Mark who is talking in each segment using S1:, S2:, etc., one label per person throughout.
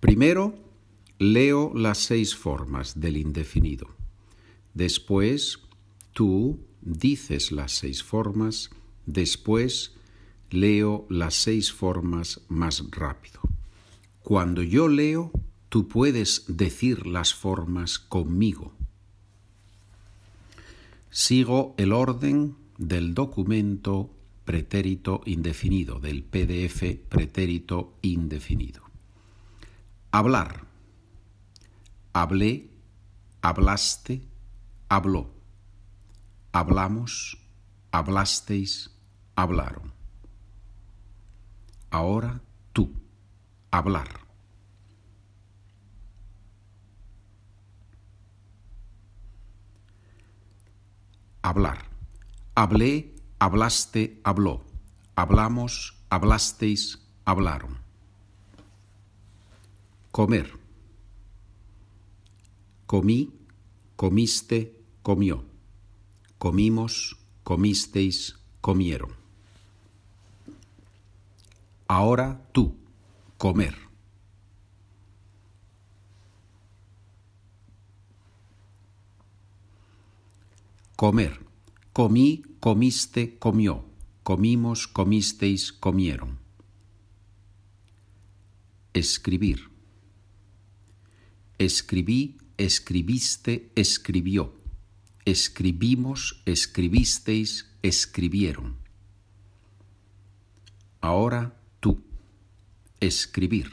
S1: Primero, leo las seis formas del indefinido. Después, tú dices las seis formas. Después, leo las seis formas más rápido. Cuando yo leo, tú puedes decir las formas conmigo. Sigo el orden del documento pretérito indefinido, del PDF pretérito indefinido. Hablar. Hablé, hablaste, habló. Hablamos, hablasteis, hablaron. Ahora tú. Hablar. Hablar. Hablé, hablaste, habló. Hablamos, hablasteis, hablaron. Comer. Comí, comiste, comió. Comimos, comisteis, comieron. Ahora tú, comer. Comer. Comí, comiste, comió. Comimos, comisteis, comieron. Escribir. Escribí, escribiste, escribió. Escribimos, escribisteis, escribieron. Ahora tú. Escribir.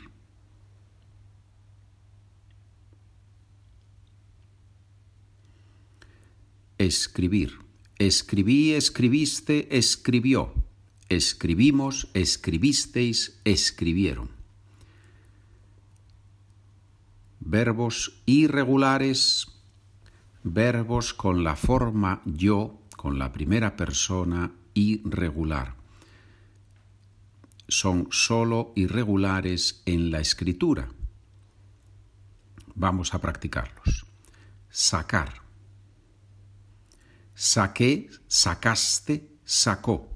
S1: Escribir. Escribí, escribiste, escribió. Escribimos, escribisteis, escribieron. Verbos irregulares, verbos con la forma yo, con la primera persona irregular. Son sólo irregulares en la escritura. Vamos a practicarlos. Sacar Saqué, sacaste, sacó.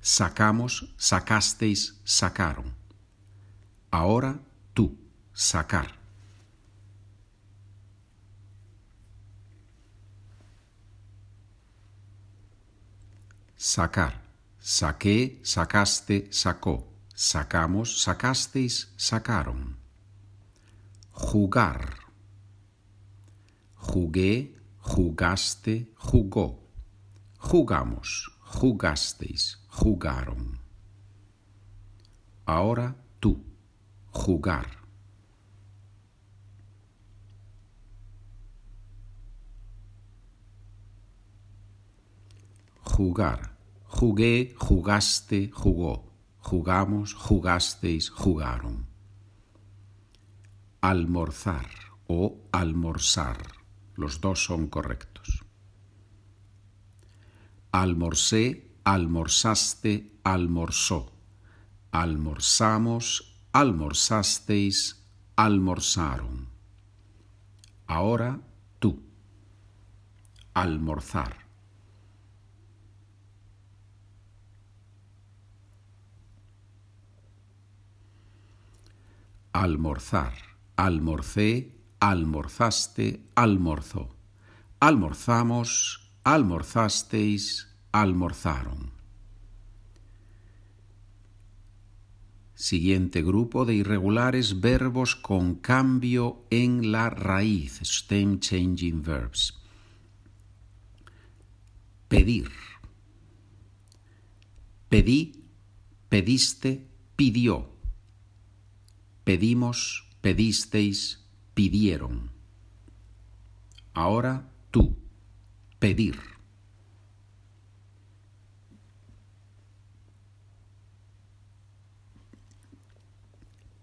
S1: Sacamos, sacasteis, sacaron. Ahora tú, sacar. Sacar. Saqué, sacaste, sacó. Sacamos, sacasteis, sacaron. Jugar. Jugué, jugaste, jugó. Jugamos, jugasteis, jugaron. Ahora tú, jugar. Jugar. Jugué, jugaste, jugó. Jugamos, jugasteis, jugaron. Almorzar o almorzar. Los dos son correctos. Almorcé, almorzaste, almorzó. Almorzamos, almorzasteis, almorzaron. Ahora tú. Almorzar. Almorzar. Almorcé, almorzaste, almorzó. Almorzamos, almorzasteis, almorzaron. Siguiente grupo de irregulares verbos con cambio en la raíz, stem changing verbs. Pedir. Pedí, pediste, pidió. Pedimos, pedisteis, pidieron. Ahora tú, pedir.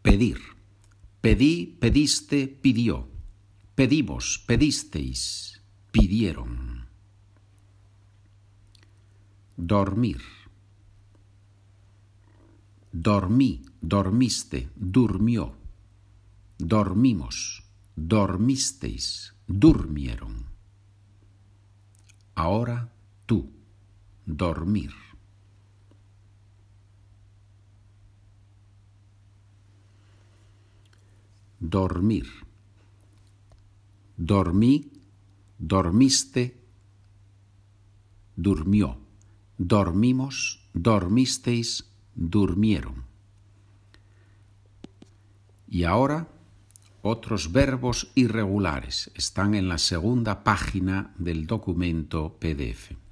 S1: Pedir. Pedí, pediste, pidió. Pedimos, pedisteis, pidieron. Dormir. Dormí, dormiste, durmió. Dormimos dormisteis, durmieron. Ahora tú, dormir. dormir. Dormí, dormiste, durmió. Dormimos, dormisteis, durmieron. Y ahora otros verbos irregulares están en la segunda página del documento PDF.